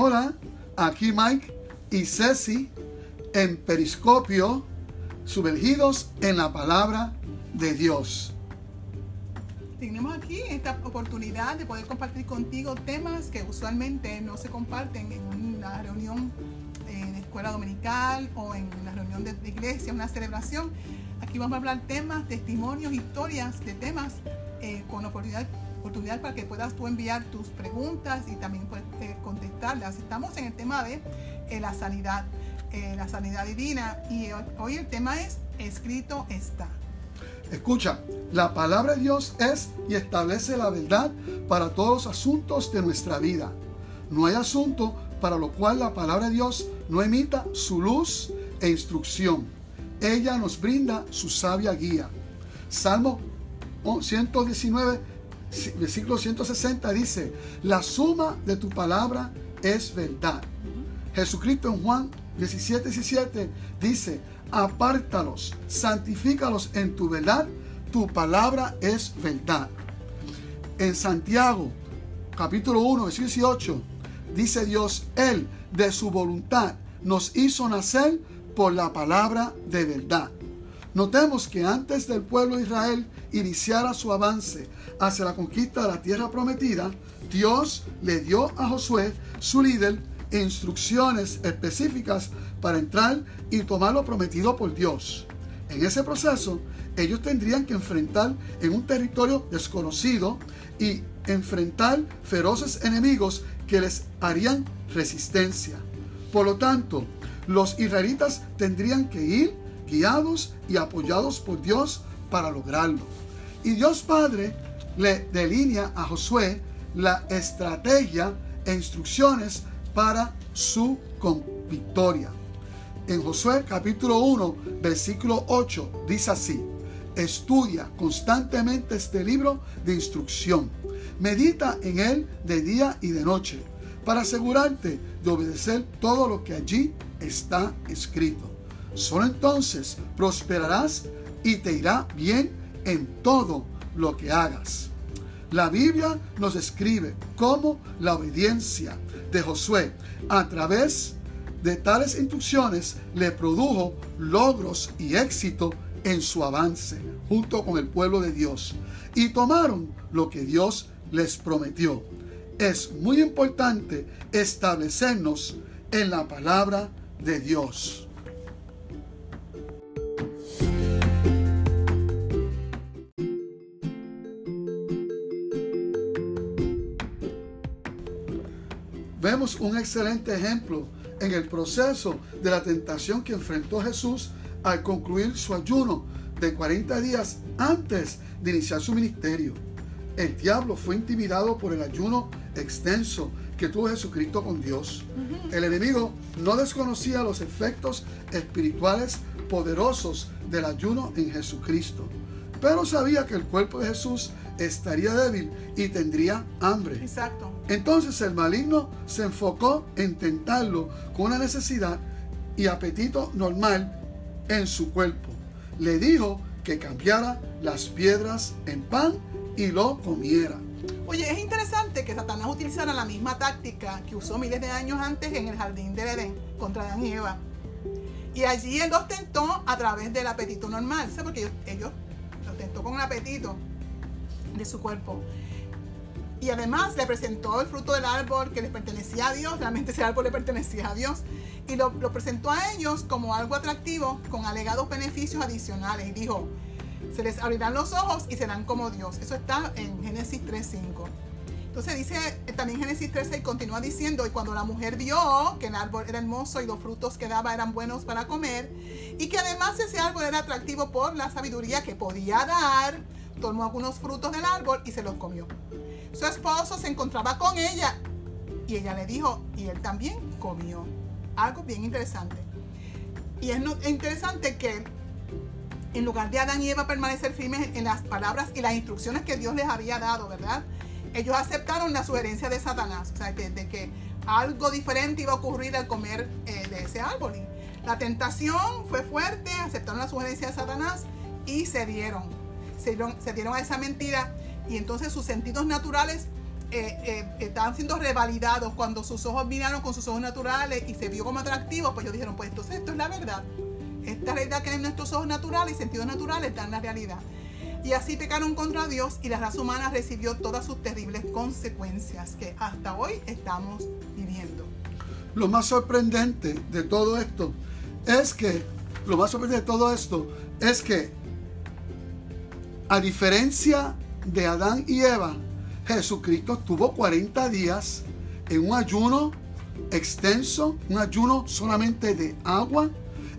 Hola, aquí Mike y Ceci en Periscopio, sumergidos en la palabra de Dios. Tenemos aquí esta oportunidad de poder compartir contigo temas que usualmente no se comparten en una reunión en escuela dominical o en una reunión de iglesia, una celebración. Aquí vamos a hablar temas, testimonios, historias de temas eh, con oportunidad, oportunidad para que puedas tú enviar tus preguntas y también puedes eh, contestarlas. Estamos en el tema de eh, la sanidad, la sanidad divina y hoy el tema es escrito está. Escucha, la palabra de Dios es y establece la verdad para todos los asuntos de nuestra vida. No hay asunto para lo cual la palabra de Dios no emita su luz e instrucción. Ella nos brinda su sabia guía. Salmo 119, versículo 160 dice, la suma de tu palabra es verdad. Jesucristo en Juan 17, 17 dice, apártalos, santifícalos en tu verdad, tu palabra es verdad. En Santiago, capítulo 1, versículo 18, dice Dios, Él de su voluntad nos hizo nacer por la palabra de verdad. Notemos que antes del pueblo de Israel iniciara su avance hacia la conquista de la tierra prometida, Dios le dio a Josué, su líder, instrucciones específicas para entrar y tomar lo prometido por Dios. En ese proceso, ellos tendrían que enfrentar en un territorio desconocido y enfrentar feroces enemigos que les harían resistencia. Por lo tanto, los israelitas tendrían que ir guiados y apoyados por Dios para lograrlo. Y Dios Padre le delinea a Josué la estrategia e instrucciones para su victoria. En Josué capítulo 1, versículo 8, dice así, estudia constantemente este libro de instrucción, medita en él de día y de noche, para asegurarte de obedecer todo lo que allí está escrito. Solo entonces prosperarás y te irá bien en todo lo que hagas. La Biblia nos describe cómo la obediencia de Josué a través de tales instrucciones le produjo logros y éxito en su avance junto con el pueblo de Dios y tomaron lo que Dios les prometió. Es muy importante establecernos en la palabra de Dios. Vemos un excelente ejemplo en el proceso de la tentación que enfrentó Jesús al concluir su ayuno de 40 días antes de iniciar su ministerio. El diablo fue intimidado por el ayuno extenso que tuvo Jesucristo con Dios. El enemigo no desconocía los efectos espirituales poderosos del ayuno en Jesucristo, pero sabía que el cuerpo de Jesús estaría débil y tendría hambre. Exacto. Entonces el maligno se enfocó en tentarlo con una necesidad y apetito normal en su cuerpo. Le dijo que cambiara las piedras en pan y lo comiera. Oye, es interesante que Satanás utilizara la misma táctica que usó miles de años antes en el jardín de Edén contra Adán y Eva. Y allí él los tentó a través del apetito normal, ¿sabes? Porque ellos, ellos los tentó con un apetito de su cuerpo. Y además le presentó el fruto del árbol que les pertenecía a Dios, realmente ese árbol le pertenecía a Dios, y lo, presentó a ellos como algo atractivo con alegados beneficios adicionales. Y dijo, se les abrirán los ojos y serán como Dios. Eso está en Génesis 3.5. Entonces dice también Génesis 13 y continúa diciendo, y cuando la mujer vio que el árbol era hermoso y los frutos que daba eran buenos para comer, y que además ese árbol era atractivo por la sabiduría que podía dar, tomó algunos frutos del árbol y se los comió. Su esposo se encontraba con ella y ella le dijo, y él también comió. Algo bien interesante. Y es interesante que en lugar de Adán y Eva permanecer firmes en las palabras y las instrucciones que Dios les había dado, ¿verdad? Ellos aceptaron la sugerencia de Satanás, o sea, de que algo diferente iba a ocurrir al comer eh, de ese árbol. la tentación fue fuerte, aceptaron la sugerencia de Satanás y se dieron. Se dieron, a esa mentira y entonces sus sentidos naturales eh, eh, estaban siendo revalidados cuando sus ojos miraron con sus ojos naturales y se vio como atractivo, pues ellos dijeron, pues entonces esto es la verdad. Esta realidad que hay en nuestros ojos naturales y sentidos naturales en la realidad. Y así pecaron contra Dios y la raza humana recibió todas sus terribles consecuencias que hasta hoy estamos viviendo. Lo más sorprendente de todo esto es que, lo más sorprendente de todo esto es que, a diferencia de Adán y Eva, Jesucristo estuvo 40 días en un ayuno extenso, un ayuno solamente de agua,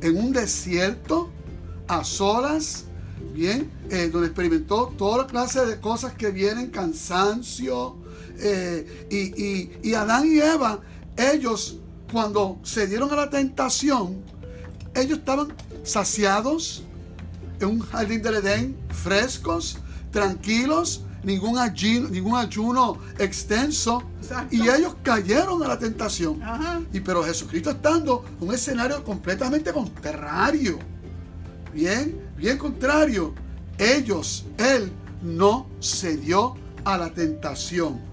en un desierto, a solas, bien, eh, donde experimentó toda clase de cosas que vienen, cansancio, eh, y, y Adán y Eva, ellos cuando se dieron a la tentación, ellos estaban saciados un jardín del Edén, frescos, tranquilos, ningún ayuno, ningún ayuno extenso. Y ellos cayeron a la tentación. Y pero Jesucristo estando en un escenario completamente contrario. Bien, bien contrario. Ellos, Él no cedió a la tentación.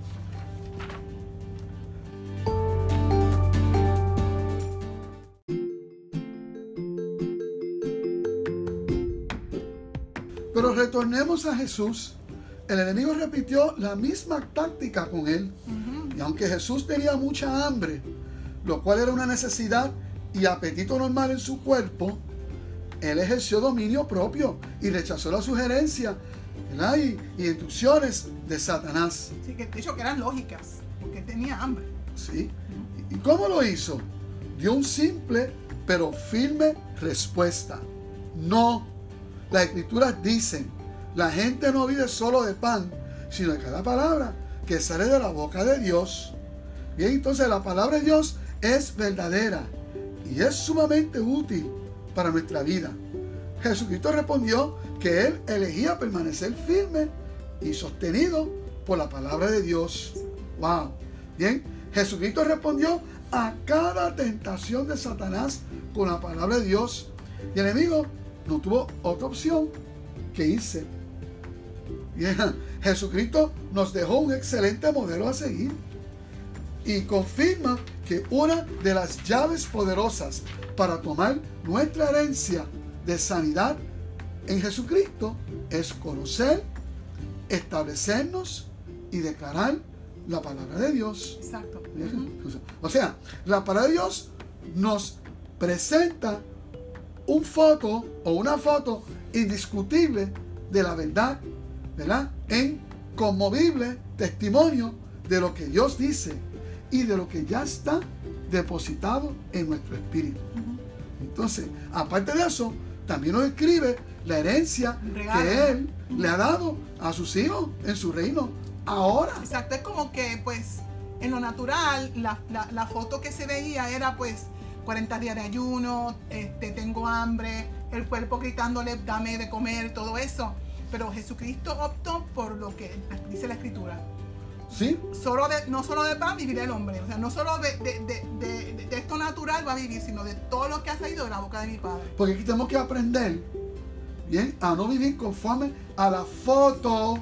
Retornemos a Jesús el enemigo repitió la misma táctica con él. Y aunque Jesús tenía mucha hambre, lo cual era una necesidad y apetito normal en su cuerpo, él ejerció dominio propio y rechazó la sugerencia y, y, instrucciones de Satanás. Sí, que dicho que eran lógicas, porque tenía hambre. Sí. ¿Y cómo lo hizo? Dio un simple pero firme respuesta. No. Las escrituras dicen, la gente no vive solo de pan, sino de cada palabra que sale de la boca de Dios. Bien, entonces la palabra de Dios es verdadera y es sumamente útil para nuestra vida. Jesucristo respondió que él elegía permanecer firme y sostenido por la palabra de Dios. Wow. Bien, Jesucristo respondió a cada tentación de Satanás con la palabra de Dios. Y el enemigo no tuvo otra opción que irse Jesucristo nos dejó un excelente modelo a seguir y confirma que una de las llaves poderosas para tomar nuestra herencia de sanidad en Jesucristo es conocer, establecernos y declarar la palabra de Dios. Exacto. O sea, la palabra de Dios nos presenta un foto o una foto indiscutible de la verdad ¿verdad? En conmovible testimonio de lo que Dios dice y de lo que ya está depositado en nuestro espíritu. Entonces, aparte de eso, también nos escribe la herencia que Él le ha dado a sus hijos en su reino ahora. Exacto, es como que pues en lo natural la, la, foto que se veía era pues 40 días de ayuno, este, tengo hambre, el cuerpo gritándole dame de comer, todo eso. Pero Jesucristo optó por lo que dice la Escritura. ¿Sí? Solo de, no solo de pan vivirá el hombre. O sea, no solo de, esto natural va a vivir, sino de todo lo que ha salido de la boca de mi Padre. Porque aquí tenemos que aprender, bien, a no vivir conforme a la foto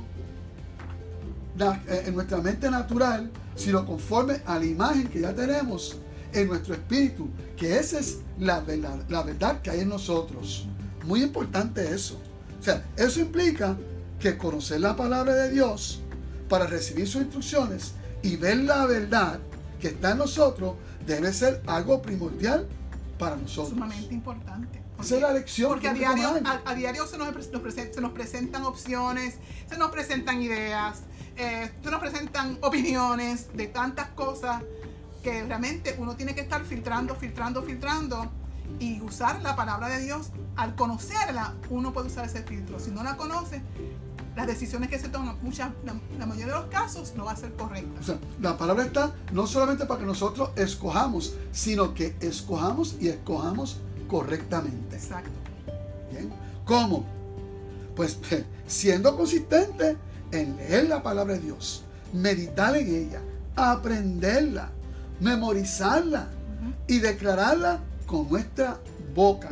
eh, en nuestra mente natural, sino conforme a la imagen que ya tenemos en nuestro espíritu, que esa es la verdad, la verdad que hay en nosotros. Muy importante eso. O sea, eso implica que conocer la palabra de Dios para recibir sus instrucciones y ver la verdad que está en nosotros debe ser algo primordial para nosotros. Sumamente importante. Esa es la lección. Porque a diario, a, diario se, nos, se nos presentan opciones, se nos presentan ideas, eh, se nos presentan opiniones de tantas cosas que realmente uno tiene que estar filtrando, filtrando, filtrando y usar la palabra de Dios al conocerla, uno puede usar ese filtro. Si no la conoce, las decisiones que se toman, muchas, la, mayoría de los casos, no va a ser correcta. O sea, la palabra está no solamente para que nosotros escojamos, sino que escojamos y escojamos correctamente. Exacto. ¿Bien? ¿Cómo? Pues siendo consistente en leer la palabra de Dios, meditar en ella, aprenderla, memorizarla y declararla con nuestra boca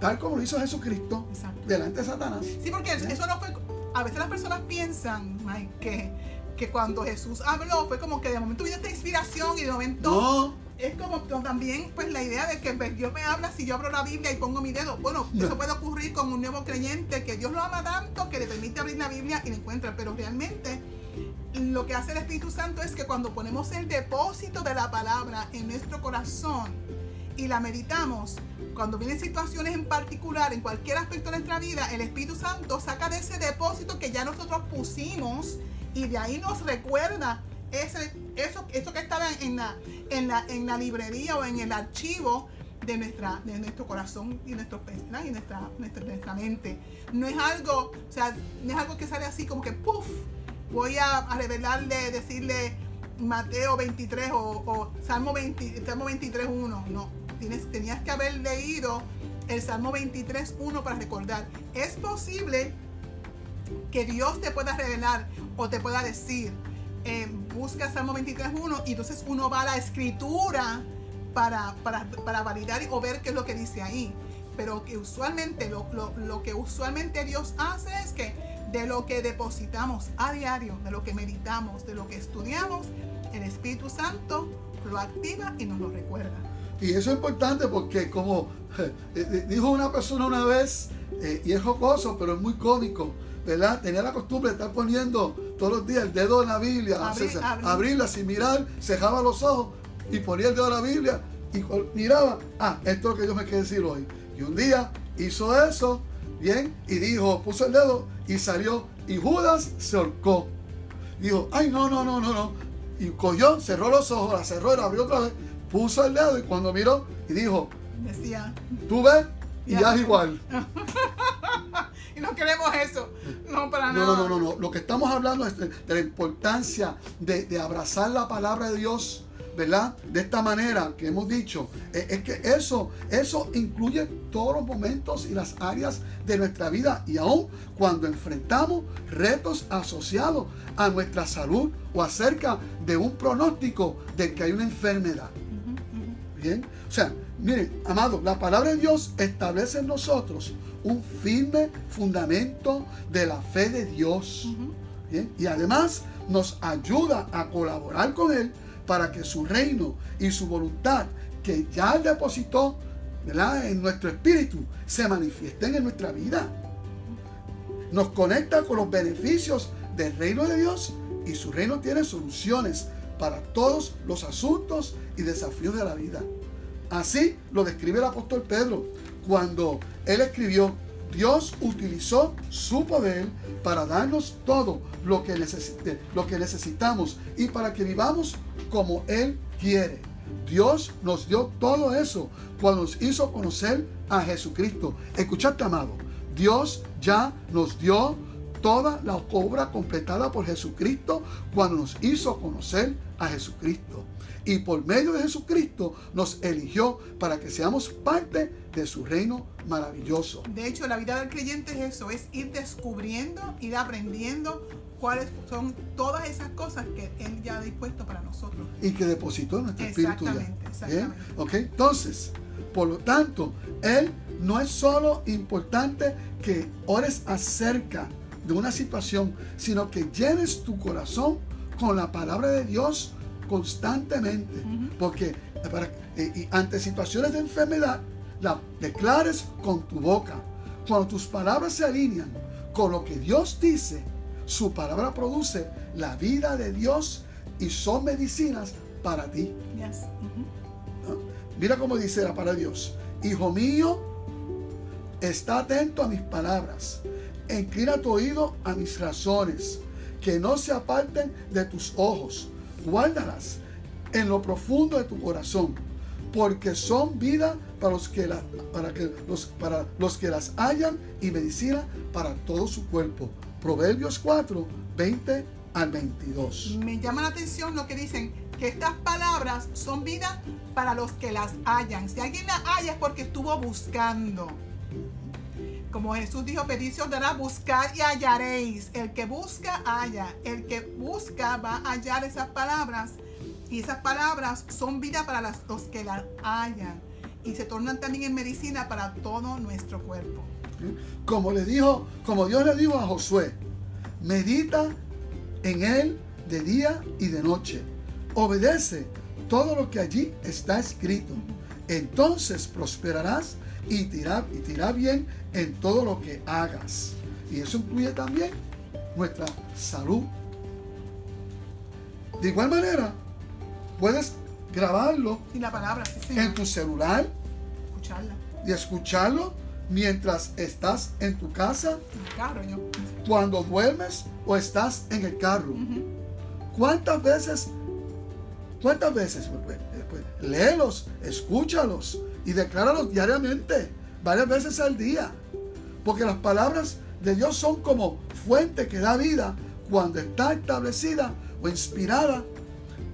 tal como lo hizo Jesucristo delante de Satanás. Sí, porque eso no fue. A veces las personas piensan, Mike, que que cuando Jesús habló fue como que de momento vino esta inspiración y de momento No, es como también pues la idea de que pues, Dios me habla si yo abro la Biblia y pongo mi dedo. Bueno, No. eso puede ocurrir con un nuevo creyente que Dios lo ama tanto que le permite abrir la Biblia y la encuentra, pero realmente lo que hace el Espíritu Santo es que cuando ponemos el depósito de la palabra en nuestro corazón y la meditamos, cuando vienen situaciones en particular, en cualquier aspecto de nuestra vida, el Espíritu Santo saca de ese depósito que ya nosotros pusimos y de ahí nos recuerda ese, eso, eso que estaba en la, en, la, en la librería o en el archivo de, nuestra, de nuestro corazón y, nuestro, nuestra, nuestra, mente. No es algo, o sea, no es algo que sale así como que ¡puf! Voy a, a revelarle, decirle Mateo 23 o, o Salmo, 20, Salmo 23, 1. No, tenías que haber leído el Salmo 23, 1 para recordar. Es posible que Dios te pueda revelar o te pueda decir, eh, busca Salmo 23.1 y entonces uno va a la escritura para, para, para validar o ver qué es lo que dice ahí. Pero que usualmente, lo, lo, lo que usualmente Dios hace es que de lo que depositamos a diario, de lo que meditamos, de lo que estudiamos, el Espíritu Santo lo activa y nos lo recuerda. Y eso es importante porque como eh, eh, dijo una persona una vez, eh, y es jocoso, pero es muy cómico, ¿verdad? Tenía la costumbre de estar poniendo todos los días el dedo en la Biblia, Abrir, o sea, abrir. abrirla sin mirar, cejaba los ojos y ponía el dedo en la Biblia y miraba, ah, esto es lo que Dios me quiere decir hoy. Y un día hizo eso, bien, y dijo, puso el dedo y salió, y Judas se ahorcó. Dijo, ay, no, no, no, no, no. Y cogió, cerró los ojos, la cerró y la abrió otra vez, puso el dedo y cuando miró y dijo, Decía, tú ves y Ya. ya es igual. y no queremos eso, no para No, nada. no, no, no, no. Lo que estamos hablando es de, de la importancia de, de abrazar la palabra de Dios, ¿verdad? De esta manera que hemos dicho. Eh, Es, que eso, eso incluye todos los momentos y las áreas de nuestra vida. Y aún cuando enfrentamos retos asociados a nuestra salud o acerca de un pronóstico de que hay una enfermedad. Bien, o sea, miren, amados, la palabra de Dios establece en nosotros un firme fundamento de la fe de Dios. Bien, y además nos ayuda a colaborar con Él para que su reino y su voluntad que ya depositó ¿verdad? en nuestro espíritu se manifiesten en nuestra vida. Nos conecta con los beneficios del reino de Dios y su reino tiene soluciones para todos los asuntos y desafíos de la vida. Así lo describe el apóstol Pedro cuando él escribió, Dios utilizó su poder para darnos todo lo que, necesite- lo que necesitamos y para que vivamos como Él quiere. Dios nos dio todo eso cuando nos hizo conocer a Jesucristo. Escuchaste, amado. Dios ya nos dio toda la obra completada por Jesucristo cuando nos hizo conocer a Jesucristo. Y por medio de Jesucristo nos eligió para que seamos parte de su reino maravilloso. De hecho, la vida del creyente es eso, es ir descubriendo, ir aprendiendo cuáles son todas esas cosas que Él ya ha dispuesto para nosotros. y que depositó en nuestro espíritu ya. Exactamente. ¿Ok? Entonces, por lo tanto, Él no es solo importante que ores acerca de una situación, sino que llenes tu corazón con la palabra de Dios constantemente. Porque para- eh, y ante situaciones de enfermedad, la declares con tu boca. Cuando tus palabras se alinean con lo que Dios dice, su palabra produce la vida de Dios y son medicinas para ti. Yes. Ujú. ¿no? Mira cómo dice la palabra de Dios. Hijo mío, está atento a mis palabras. Inclina tu oído a mis razones. Que no se aparten de tus ojos. Guárdalas en lo profundo de tu corazón. Porque son vida para los que, la- para que, los, para los que las hallan y medicina para todo su cuerpo. Proverbios 4, 20 al 22. Me llama la atención lo que dicen, que estas palabras son vida para los que las hallan. Si alguien las halla es porque estuvo buscando. Como Jesús dijo, pedid se os dará, buscar y hallaréis. El que busca, halla. El que busca va a hallar esas palabras. Y esas palabras son vida para las- los que las hallan. Y se tornan también en medicina para todo nuestro cuerpo. Como le dijo, como Dios le dijo a Josué, medita en él de día y de noche. Obedece todo lo que allí está escrito. Entonces prosperarás y te irá, bien en todo lo que hagas. Y eso incluye también nuestra salud. De igual manera, puedes grabarlo la palabra, en tu celular Escucharla. y escucharlo mientras estás en tu casa, cuando duermes o estás en el carro. ¿Cuántas veces, cuántas veces, pues, pues, léelos, escúchalos y decláralos diariamente, varias veces al día? Porque las palabras de Dios son como fuente que da vida cuando está establecida o inspirada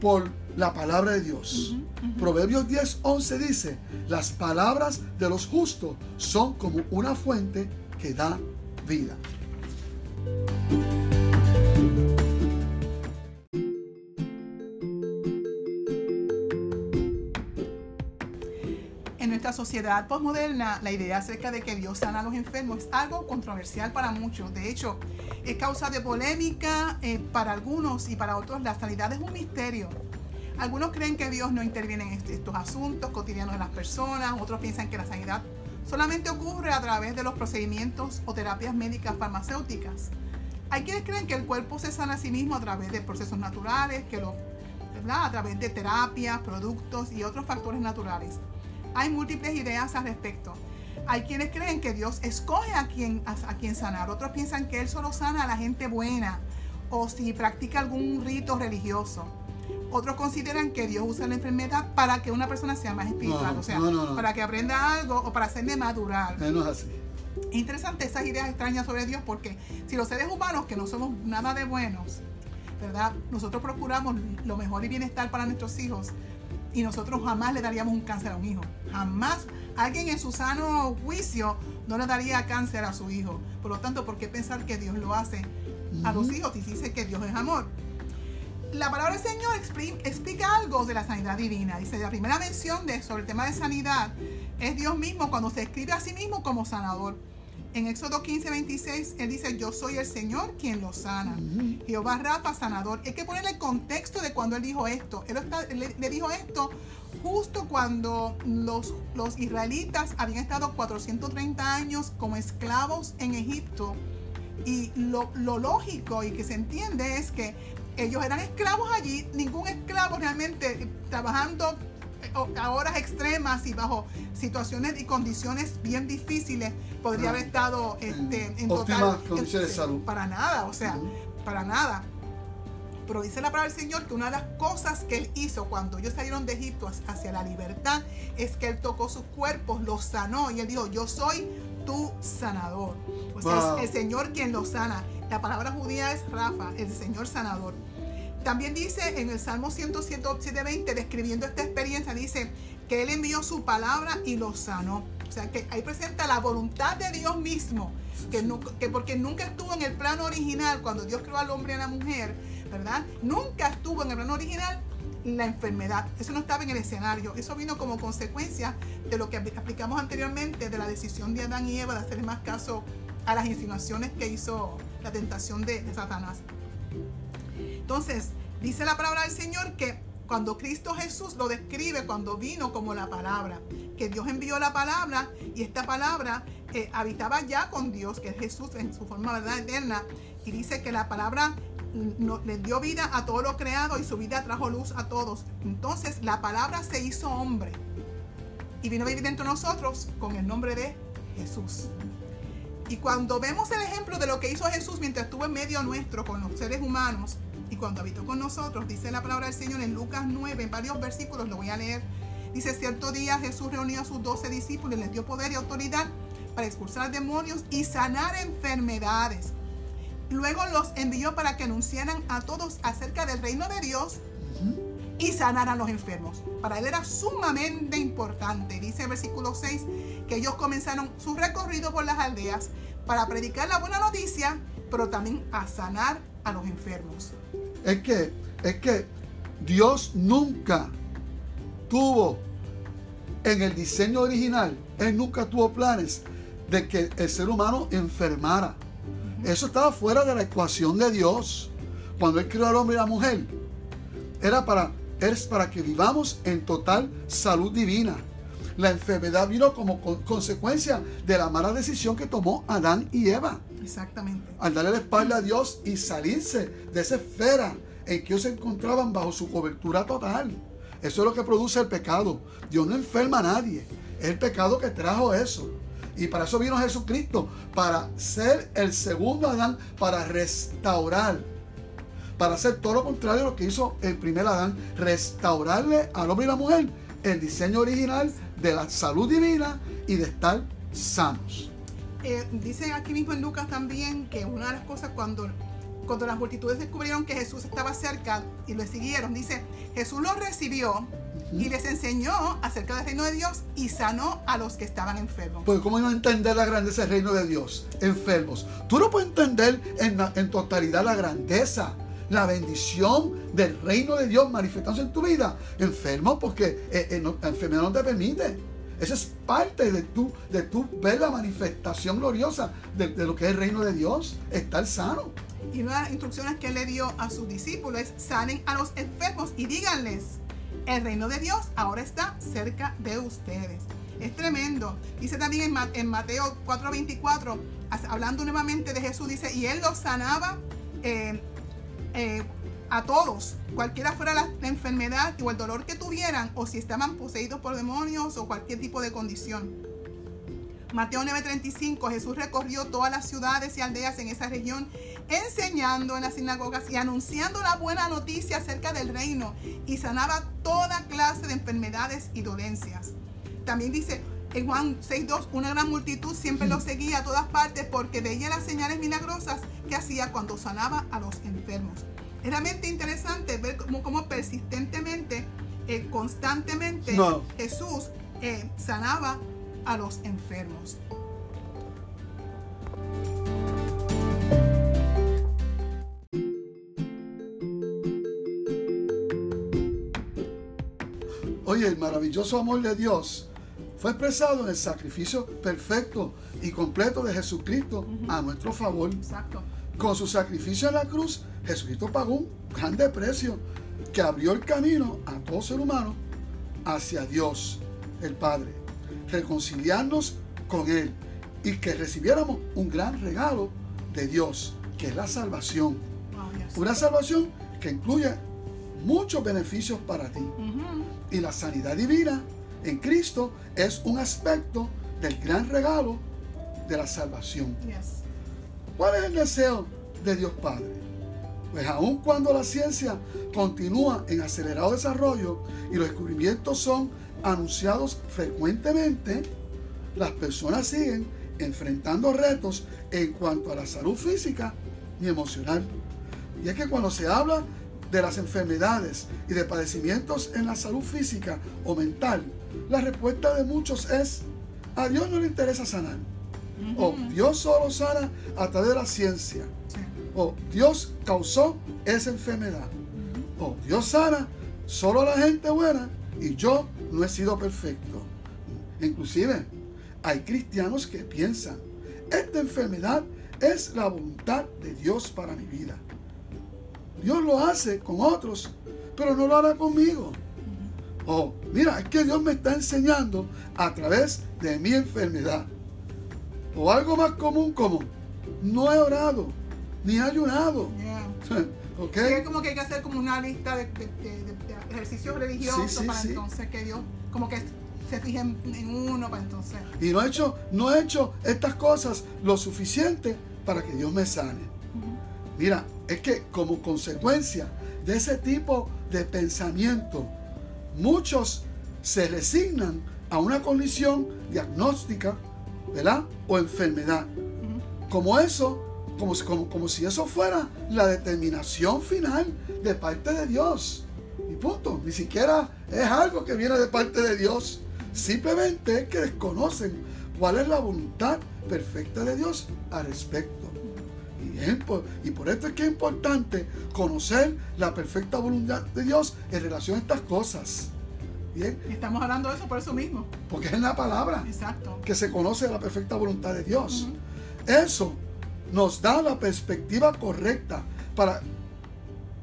por la palabra de Dios. Proverbios 10, 11 dice, las palabras de los justos son como una fuente que da vida. Sociedad postmoderna, la idea acerca de que Dios sana a los enfermos es algo controversial para muchos. De hecho, es causa de polémica eh, para algunos y para otros la sanidad es un misterio. Algunos creen que Dios no interviene en estos asuntos cotidianos de las personas, otros piensan que la sanidad solamente ocurre a través de los procedimientos o terapias médicas farmacéuticas. Hay quienes creen que el cuerpo se sana a sí mismo a través de procesos naturales, que lo, a través de terapias, productos y otros factores naturales. Hay múltiples ideas al respecto. Hay quienes creen que Dios escoge a quien, a, a quien sanar, otros piensan que Él solo sana a la gente buena o si practica algún rito religioso. Otros consideran que Dios usa la enfermedad para que una persona sea más espiritual, o sea, para que aprenda algo o para hacerle madurar. No es así. Interesante esas ideas extrañas sobre Dios porque si los seres humanos que no somos nada de buenos, ¿verdad? Nosotros procuramos lo mejor y bienestar para nuestros hijos y nosotros jamás le daríamos un cáncer a un hijo. Jamás alguien en su sano juicio no le daría cáncer a su hijo. Por lo tanto, ¿por qué pensar que Dios lo hace a los hijos y dice que Dios es amor? la palabra del Señor explica algo de la sanidad divina. Dice, la primera mención de, sobre el tema de sanidad es Dios mismo cuando se escribe a sí mismo como sanador. En Éxodo 15, 26, Él dice, yo soy el Señor quien lo sana. Jehová Rafa, sanador. Hay que ponerle el contexto de cuando Él dijo esto. Él, le, dijo esto justo cuando los, los israelitas habían estado 430 años como esclavos en Egipto. Y lo, lo, lógico y que se entiende es que ellos eran esclavos allí, ningún esclavo realmente trabajando a horas extremas y bajo situaciones y condiciones bien difíciles podría haber estado este, en total condiciones de salud. Para nada, o sea, para nada. Pero dice la palabra del Señor que una de las cosas que Él hizo cuando ellos salieron de Egipto hacia la libertad es que Él tocó sus cuerpos, los sanó y Él dijo, yo soy tu sanador. O sea, es el Señor quien los sana. La palabra judía es Rafa, el Señor sanador. También dice en el Salmo 107, 20, describiendo esta experiencia, dice que Él envió su palabra y lo sanó. O sea, que ahí presenta la voluntad de Dios mismo, que, que porque nunca estuvo en el plano original, cuando Dios creó al hombre y a la mujer, ¿verdad? Nunca estuvo en el plano original la enfermedad. Eso no estaba en el escenario. Eso vino como consecuencia de lo que aplicamos anteriormente, de la decisión de Adán y Eva de hacer más caso a las insinuaciones que hizo la tentación de, Satanás. Entonces, dice la palabra del Señor que cuando Cristo Jesús lo describe cuando vino como la palabra, que Dios envió la palabra y esta palabra eh, habitaba ya con Dios, que es Jesús en su forma verdad eterna, y dice que la palabra le dio vida a todo lo creado y su vida trajo luz a todos. Entonces la palabra se hizo hombre y vino a vivir entre nosotros con el nombre de Jesús. Y cuando vemos el ejemplo de lo que hizo Jesús mientras estuvo en medio nuestro con los seres humanos cuando habitó con nosotros, dice la palabra del Señor en Lucas 9, en varios versículos, lo voy a leer. Dice, cierto día Jesús reunió a sus doce discípulos y les dio poder y autoridad para expulsar demonios y sanar enfermedades. Luego los envió para que anunciaran a todos acerca del reino de Dios y sanar a los enfermos. Para él era sumamente importante. Dice el versículo 6 que ellos comenzaron su recorrido por las aldeas para predicar la buena noticia, pero también a sanar a los enfermos. Es que, es que Dios nunca tuvo en el diseño original, Él nunca tuvo planes de que el ser humano enfermara. Eso estaba fuera de la ecuación de Dios. cuando Él creó al hombre y a la mujer, era para, es para que vivamos en total salud divina. La enfermedad vino como consecuencia de la mala decisión que tomó Adán y Eva. Exactamente. Al darle la espalda a Dios y salirse de esa esfera en que ellos se encontraban bajo su cobertura total. Eso es lo que produce el pecado. Dios no enferma a nadie. Es el pecado que trajo eso. Y para eso vino Jesucristo, para ser el segundo Adán, para restaurar, para hacer todo lo contrario a lo que hizo el primer Adán, restaurarle al hombre y la mujer el diseño original de la salud divina y de estar sanos. Eh, dice aquí mismo en Lucas también que una de las cosas cuando, cuando las multitudes descubrieron que Jesús estaba cerca y lo siguieron, dice, Jesús los recibió y les enseñó acerca del reino de Dios y sanó a los que estaban enfermos. Pues ¿cómo no entender la grandeza del reino de Dios? Enfermos. Tú no puedes entender en, en totalidad la grandeza, la bendición del reino de Dios manifestándose en tu vida. Enfermo porque eh, eh, la enfermedad no te permite. Esa es parte de tu, de tu ver la manifestación gloriosa de, lo que es el reino de Dios, estar sano. Y una de las instrucciones que él le dio a sus discípulos es sanen a los enfermos y díganles, el reino de Dios ahora está cerca de ustedes. Es tremendo. Dice también en Mateo 4:24, hablando nuevamente de Jesús, dice, y él los sanaba eh, eh, a todos, cualquiera fuera la, enfermedad o el dolor que tuvieran, o si estaban poseídos por demonios o cualquier tipo de condición. Mateo 9:35, Jesús recorrió todas las ciudades y aldeas en esa región, enseñando en las sinagogas y anunciando la buena noticia acerca del reino y sanaba toda clase de enfermedades y dolencias. También dice en Juan 6:2, una gran multitud siempre lo seguía a todas partes porque veía las señales milagrosas que hacía cuando sanaba a los enfermos. Es realmente interesante ver cómo, persistentemente, eh, constantemente Jesús eh, sanaba a los enfermos. Oye, el maravilloso amor de Dios fue expresado en el sacrificio perfecto y completo de Jesucristo a nuestro favor. Exacto. Con su sacrificio en la cruz, Jesucristo pagó un grande precio que abrió el camino a todo ser humano hacia Dios, el Padre reconciliarnos con Él y que recibiéramos un gran regalo de Dios, que es la salvación. Una salvación que incluye muchos beneficios para ti. Y la sanidad divina en Cristo es un aspecto del gran regalo de la salvación. ¿Cuál es el deseo de Dios Padre? Pues aun cuando la ciencia continúa en acelerado desarrollo y los descubrimientos son anunciados frecuentemente, las personas siguen enfrentando retos en cuanto a la salud física y emocional. Y es que cuando se habla de las enfermedades y de padecimientos en la salud física o mental, la respuesta de muchos es, a Dios no le interesa sanar. O Dios solo sana a través de la ciencia. O Dios causó esa enfermedad. O Dios sana solo a la gente buena y yo no he sido perfecto. Inclusive, hay cristianos que piensan, esta enfermedad es la voluntad de Dios para mi vida. Dios lo hace con otros, pero no lo hará conmigo. Oh, mira, es que Dios me está enseñando a través de mi enfermedad. O algo más común como, no he orado, ni he ayunado. Okay. es como que hay que hacer como una lista de, ejercicios religiosos para entonces que Dios como que se fije en, uno para entonces. Y no he hecho, no he hecho estas cosas lo suficiente para que Dios me sane. Mira, es que como consecuencia de ese tipo de pensamiento, muchos se resignan a una condición diagnóstica, ¿verdad? O enfermedad. Como eso como si, como, si eso fuera la determinación final de parte de Dios. Y punto. Ni siquiera es algo que viene de parte de Dios. Simplemente es que desconocen cuál es la voluntad perfecta de Dios al respecto. Y, y por esto es que es importante conocer la perfecta voluntad de Dios en relación a estas cosas. Bien. Estamos hablando de eso por eso mismo. Porque es en la palabra Exacto. que se conoce la perfecta voluntad de Dios. Eso nos da la perspectiva correcta para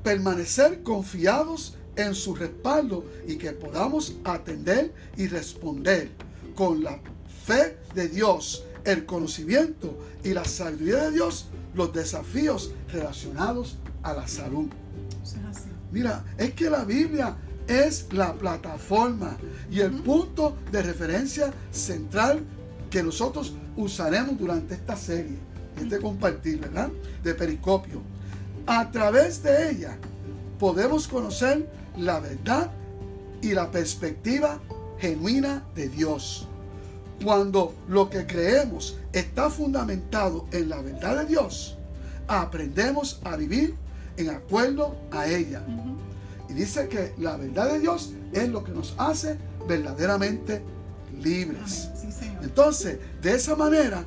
permanecer confiados en su respaldo y que podamos atender y responder con la fe de Dios, el conocimiento y la sabiduría de Dios los desafíos relacionados a la salud. Mira, es que la Biblia es la plataforma y el punto de referencia central que nosotros usaremos durante esta serie, este compartir, ¿verdad? De Periscopio. A través de ella podemos conocer la verdad y la perspectiva genuina de Dios. Cuando lo que creemos está fundamentado en la verdad de Dios, aprendemos a vivir en acuerdo a ella. Y dice que la verdad de Dios es lo que nos hace verdaderamente libres. Entonces, de esa manera,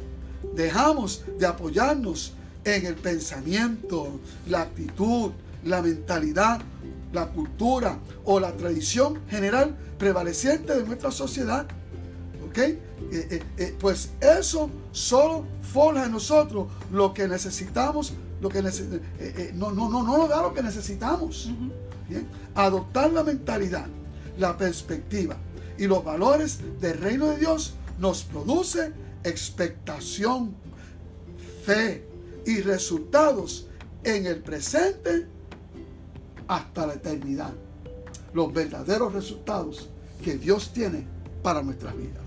dejamos de apoyarnos en el pensamiento, la actitud, la mentalidad, la cultura o la tradición general prevaleciente de nuestra sociedad. ¿Ok? Eh, eh, eh, pues eso solo forja en nosotros lo que necesitamos, lo que no, no, no, no nos da lo que necesitamos. Adoptar la mentalidad, la perspectiva y los valores del reino de Dios nos produce expectación, fe y resultados en el presente hasta la eternidad. Los verdaderos resultados que Dios tiene para nuestras vidas.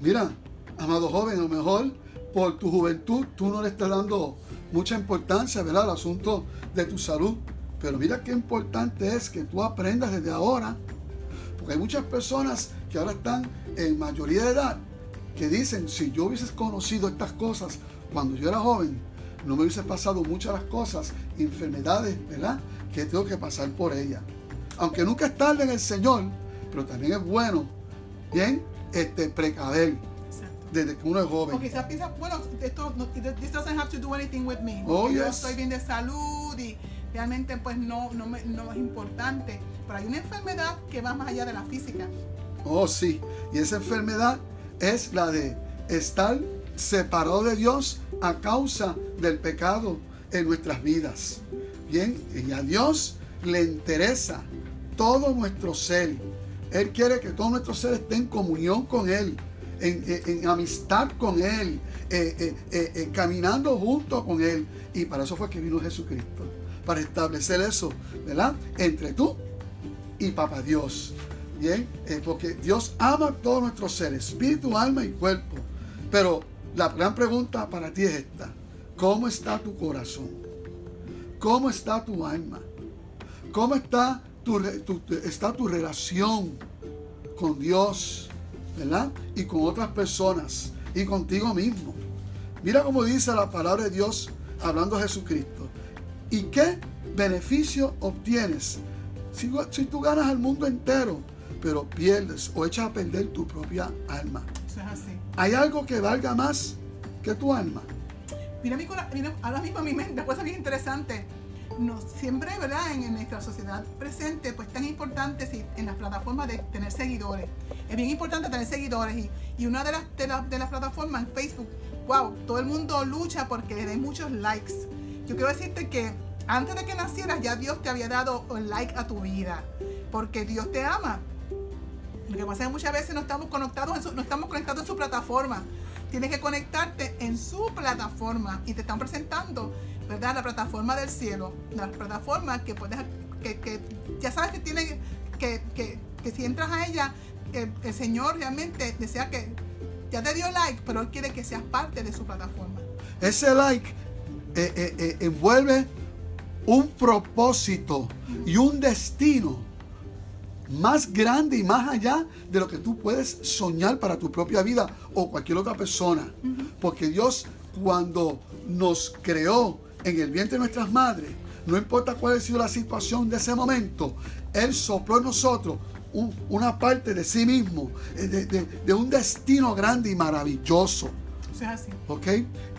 Mira, amado joven, a lo mejor por tu juventud tú no le estás dando mucha importancia, ¿verdad? Al asunto de tu salud. Pero mira qué importante es que tú aprendas desde ahora. Porque hay muchas personas que ahora están en mayoría de edad que dicen, si yo hubiese conocido estas cosas cuando yo era joven, no me hubiese pasado muchas las cosas, enfermedades, ¿verdad? Que tengo que pasar por ellas. Aunque nunca es tarde en el Señor, pero también es bueno, bien, este, precaver desde que uno es joven. O quizás piensa, bueno, esto no, this doesn't have to do anything with me. Oh, yo estoy bien de salud y realmente pues no, no, no es importante. Pero hay una enfermedad que va más allá de la física. Oh, sí. Y esa enfermedad es la de estar separado de Dios a causa del pecado en nuestras vidas. Bien, y a Dios le interesa todo nuestro ser. Él quiere que todo nuestro ser esté en comunión con Él, en, amistad con Él, eh, eh, eh, caminando junto con Él. Y para eso fue que vino Jesucristo, para establecer eso, ¿verdad? Entre tú y Papá Dios. Bien, eh, porque Dios ama todo nuestro ser, espíritu, alma y cuerpo. Pero la gran pregunta para ti es esta. ¿Cómo está tu corazón? ¿Cómo está tu alma? ¿Cómo está tu, está tu relación con Dios? ¿Verdad? Y con otras personas. Y contigo mismo. Mira cómo dice la palabra de Dios hablando de Jesucristo. ¿Y qué beneficio obtienes si, si tú ganas al mundo entero? pero pierdes o echas a perder tu propia alma. Eso es así. ¿Hay algo que valga más que tu alma? Mira, mira ahora mismo mi mente, cosa bien interesante. No, siempre, ¿verdad? En, nuestra sociedad presente, pues tan importante si, en las plataformas de tener seguidores. Es bien importante tener seguidores y, una de las, de, de las plataformas Facebook, wow, todo el mundo lucha porque le den muchos likes. Yo quiero decirte que antes de que nacieras ya Dios te había dado like a tu vida, porque Dios te ama. Lo que pasa es que muchas veces no estamos conectados en su, no estamos conectados en su plataforma. Tienes que conectarte en su plataforma y te están presentando, ¿verdad? La plataforma del cielo, la plataforma que puedes, que, ya sabes que tiene, que, que, si entras a ella, el, Señor realmente desea que ya te dio like, pero Él quiere que seas parte de su plataforma. Ese like eh, eh, eh, envuelve un propósito y un destino más grande y más allá de lo que tú puedes soñar para tu propia vida o cualquier otra persona. Porque Dios cuando nos creó en el vientre de nuestras madres, no importa cuál haya sido la situación de ese momento, Él sopló en nosotros una parte de sí mismo, eh, de, un destino grande y maravilloso. es así. ¿Ok?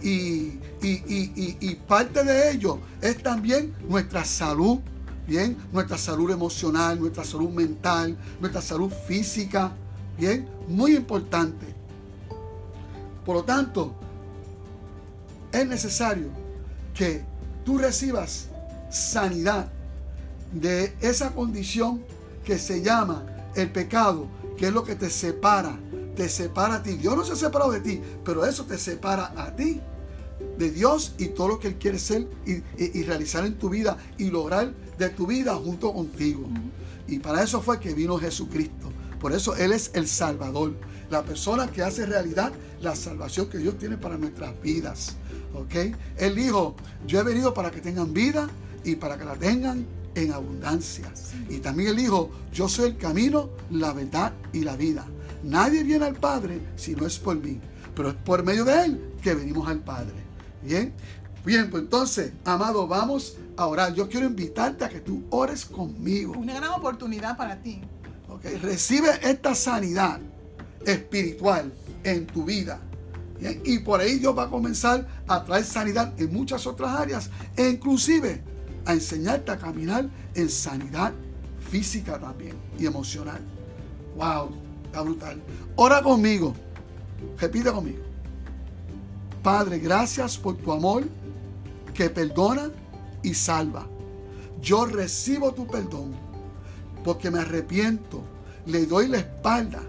Y, y, y, y, parte de ello es también nuestra salud bien, nuestra salud emocional, nuestra salud mental, nuestra salud física, bien, muy importante. Por lo tanto, es necesario que tú recibas sanidad de esa condición que se llama el pecado, que es lo que te separa, te separa a ti. Dios no se ha separado de ti, pero eso te separa a ti de Dios y todo lo que Él quiere ser y, realizar en tu vida y lograr de tu vida junto contigo. Y para eso fue que vino Jesucristo. Por eso Él es el Salvador, la persona que hace realidad la salvación que Dios tiene para nuestras vidas. ¿Ok? Él dijo, yo he venido para que tengan vida y para que la tengan en abundancia. Y también Él dijo, yo soy el camino, la verdad y la vida. Nadie viene al Padre si no es por mí, pero es por medio de Él que venimos al Padre. Bien, bien, pues entonces, amado, vamos a orar. Yo quiero invitarte a que tú ores conmigo. Una gran oportunidad para ti. Okay. Recibe esta sanidad espiritual en tu vida. Y por ahí Dios va a comenzar a traer sanidad en muchas otras áreas e inclusive a enseñarte a caminar en sanidad física también y emocional. Wow, está brutal. Ora conmigo. Repite conmigo. Padre, gracias por tu amor que perdona y salva. Yo recibo tu perdón porque me arrepiento, le doy la espalda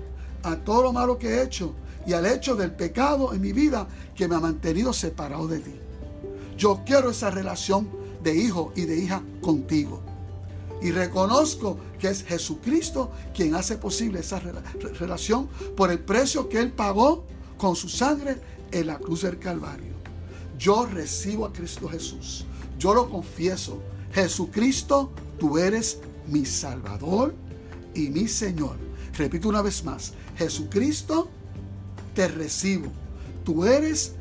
a todo lo malo que he hecho y al hecho del pecado en mi vida que me ha mantenido separado de ti. Yo quiero esa relación de hijo y de hija contigo. Y reconozco que es Jesucristo quien hace posible esa relación por el precio que Él pagó con su sangre en la cruz del Calvario. Yo recibo a Cristo Jesús. Yo lo confieso. Jesucristo, tú eres mi Salvador y mi Señor. Repito una vez más. Jesucristo, te recibo. Tú eres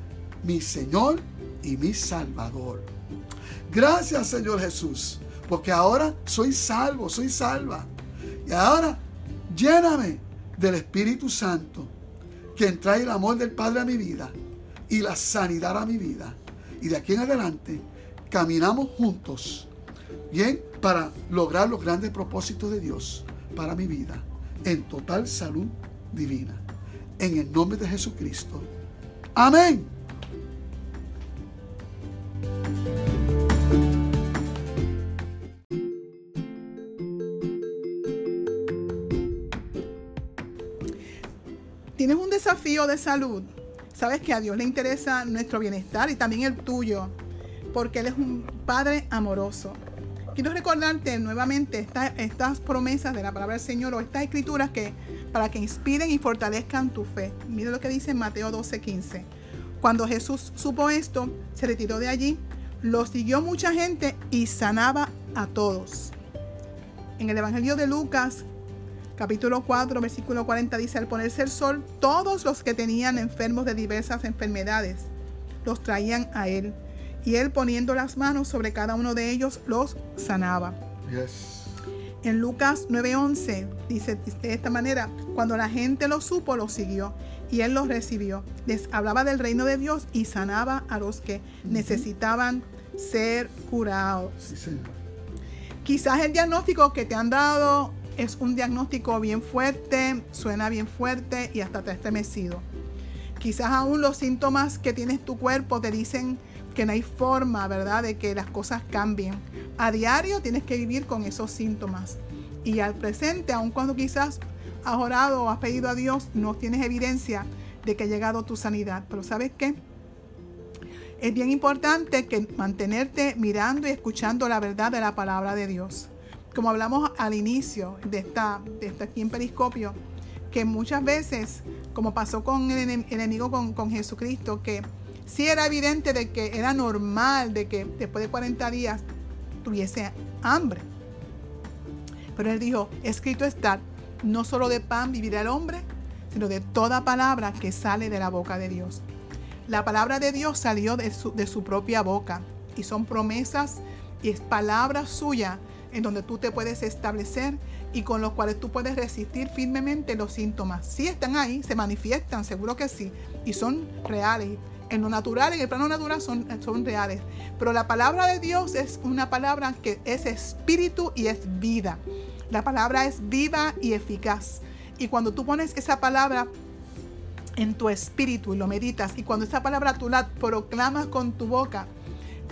mi Señor y mi Salvador. Gracias Señor Jesús, porque ahora soy salvo, soy salva. Y ahora lléname del Espíritu Santo quien trae el amor del Padre a mi vida y la sanidad a mi vida. Y de aquí en adelante caminamos juntos, bien, para lograr los grandes propósitos de Dios para mi vida, en total salud divina. En el nombre de Jesucristo. Amén. tienes un desafío de salud, sabes que a Dios le interesa nuestro bienestar y también el tuyo, porque Él es un Padre amoroso. Quiero recordarte nuevamente estas promesas de la palabra del Señor o estas escrituras que para que inspiren y fortalezcan tu fe. Mira lo que dice en Mateo 12:15. Cuando Jesús supo esto, se retiró de allí, lo siguió mucha gente y sanaba a todos. En el Evangelio de Lucas, capítulo 4, versículo 40 dice, al ponerse el sol, todos los que tenían enfermos de diversas enfermedades los traían a él. Y él poniendo las manos sobre cada uno de ellos los sanaba. En Lucas 9:11 dice de esta manera, cuando la gente lo supo, lo siguió y él los recibió. Les hablaba del reino de Dios y sanaba a los que necesitaban ser curados. Quizás el diagnóstico que te han dado es un diagnóstico bien fuerte, suena bien fuerte y hasta te ha estremecido. Quizás aún los síntomas que tienes tu cuerpo te dicen que no hay forma, ¿verdad?, de que las cosas cambien. A diario tienes que vivir con esos síntomas. Y al presente, aun cuando quizás has orado o has pedido a Dios, no tienes evidencia de que ha llegado tu sanidad. Pero ¿sabes qué? Es bien importante que mantenerte mirando y escuchando la verdad de la palabra de Dios como hablamos al inicio de esta, de esta aquí en Periscopio, que muchas veces, como pasó con el enemigo con, con Jesucristo, que sí era evidente de que era normal de que después de 40 días tuviese hambre. Pero él dijo, escrito está, no solo de pan vivirá el hombre, sino de toda palabra que sale de la boca de Dios. La palabra de Dios salió de su, de su propia boca y son promesas y es palabra suya en donde tú te puedes establecer y con los cuales tú puedes resistir firmemente los síntomas. Si están ahí, se manifiestan, seguro que sí, y son reales. En lo natural, en el plano natural son, reales. Pero la palabra de Dios es una palabra que es espíritu y es vida. La palabra es viva y eficaz. Y cuando tú pones esa palabra en tu espíritu y lo meditas, y cuando esa palabra tú la proclamas con tu boca,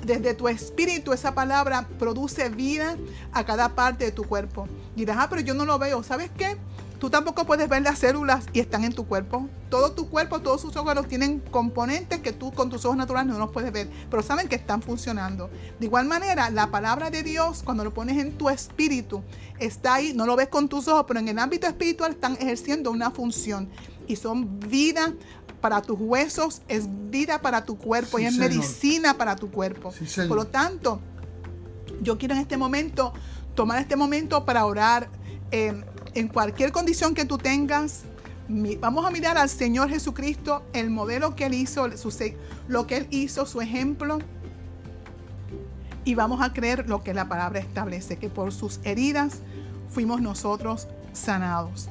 desde tu espíritu esa palabra produce vida a cada parte de tu cuerpo. Y dirás, ah, pero yo no lo veo. ¿Sabes qué? Tú tampoco puedes ver las células y están en tu cuerpo. Todo tu cuerpo, todos sus órganos tienen componentes que tú con tus ojos naturales no los puedes ver, pero saben que están funcionando. De igual manera, la palabra de Dios, cuando lo pones en tu espíritu, está ahí, no lo ves con tus ojos, pero en el ámbito espiritual están ejerciendo una función y son vida para tus huesos, es vida para tu cuerpo y es medicina para tu cuerpo. Por lo tanto, yo quiero en este momento tomar este momento para orar. Eh, en cualquier condición que tú tengas, vamos a mirar al Señor Jesucristo, el modelo que Él hizo, lo que Él hizo, su ejemplo. Y vamos a creer lo que la palabra establece, que por sus heridas fuimos nosotros sanados.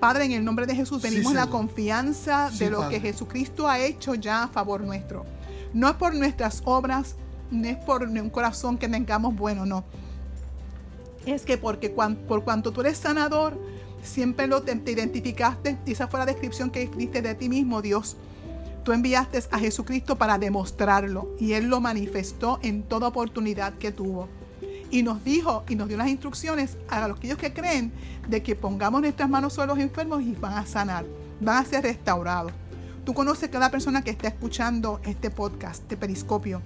Padre, en el nombre de Jesús venimos en la confianza de lo que Jesucristo ha hecho ya a favor nuestro. No es por nuestras obras, no es por un corazón que tengamos bueno, no es que porque por cuanto tú eres sanador, siempre lo te, identificaste, y esa fue la descripción que diste de ti mismo, Dios. Tú enviaste a Jesucristo para demostrarlo y Él lo manifestó en toda oportunidad que tuvo. Y nos dijo y nos dio las instrucciones a los que creen de que pongamos nuestras manos sobre los enfermos y van a sanar, van a ser restaurados. Tú conoces cada persona que está escuchando este podcast de Periscopio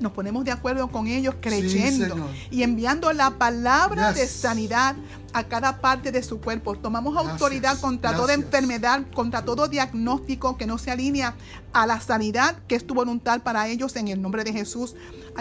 nos ponemos de acuerdo con ellos creyendo y enviando la palabra de sanidad a cada parte de su cuerpo. Tomamos autoridad contra toda enfermedad, contra todo diagnóstico que no se alinea a la sanidad que es tu voluntad para ellos en el nombre de Jesús.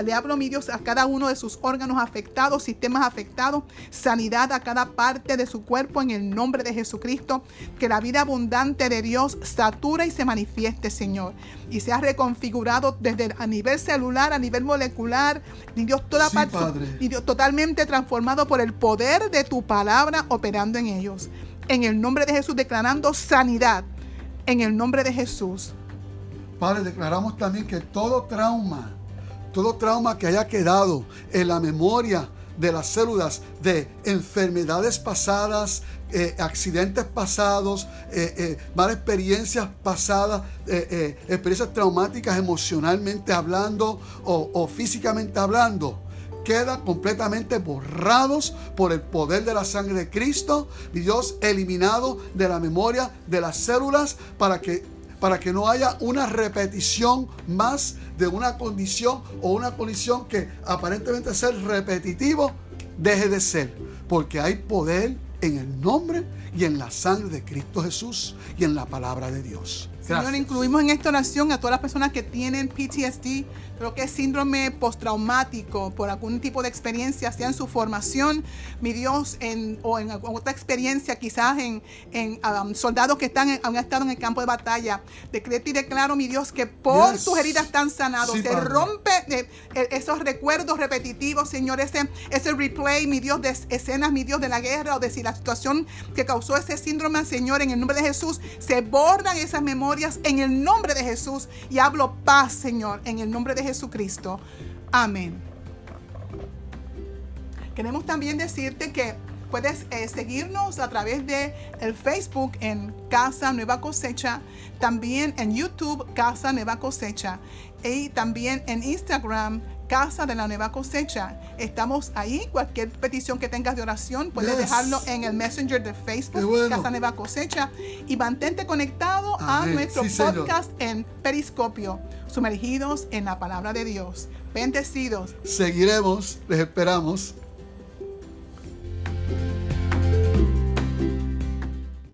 Le hablo, mi Dios, a cada uno de sus órganos afectados, sistemas afectados, sanidad a cada parte de su cuerpo en el nombre de Jesucristo. Que la vida abundante de Dios satura y se manifieste, Señor. Y sea reconfigurado desde a nivel celular, a nivel molecular, mi Dios, toda parte, Dios, totalmente transformado por el poder de tu palabra operando en ellos. En el nombre de Jesús, declarando sanidad. En el nombre de Jesús. Padre, declaramos también que todo trauma, todo trauma que haya quedado en la memoria de las células de enfermedades pasadas, eh, accidentes pasados, eh, eh, malas experiencias pasadas, experiencias traumáticas emocionalmente hablando o físicamente hablando queda completamente borrados por el poder de la sangre de Cristo Dios eliminado de la memoria de las células para que para que no haya una repetición más de una condición o una condición que aparentemente ser repetitivo deje de ser, porque hay poder en el nombre y en la sangre de Cristo Jesús y en la palabra de Dios. Señor, incluimos en esta oración a todas las personas que tienen PTSD, creo que es síndrome postraumático por algún tipo de experiencia, sea en su formación, mi Dios, en, o en otra experiencia, quizás en, en um, soldados que están han estado en el campo de batalla. Decreto y declaro, mi Dios, que por sus heridas están sanados. Se rompe eh, eh, esos recuerdos repetitivos, Señor, ese, ese replay, mi Dios, de escenas, mi Dios, de la guerra o de si la situación que causó ese síndrome, Señor, en el nombre de Jesús, se borran esas memorias en el nombre de Jesús y hablo paz, Señor, en el nombre de Jesucristo. Amén. Queremos también decirte que puedes eh, seguirnos a través de el Facebook en Casa Nueva Cosecha, también en YouTube Casa Nueva Cosecha y también en Instagram casa de la nueva cosecha. Estamos ahí. Cualquier petición que tengas de oración, puedes dejarlo en el Messenger de Facebook. Casa Nueva Cosecha. Y mantente conectado a nuestro podcast en Periscopio, sumergidos en la palabra de Dios. Bendecidos. Seguiremos, les esperamos.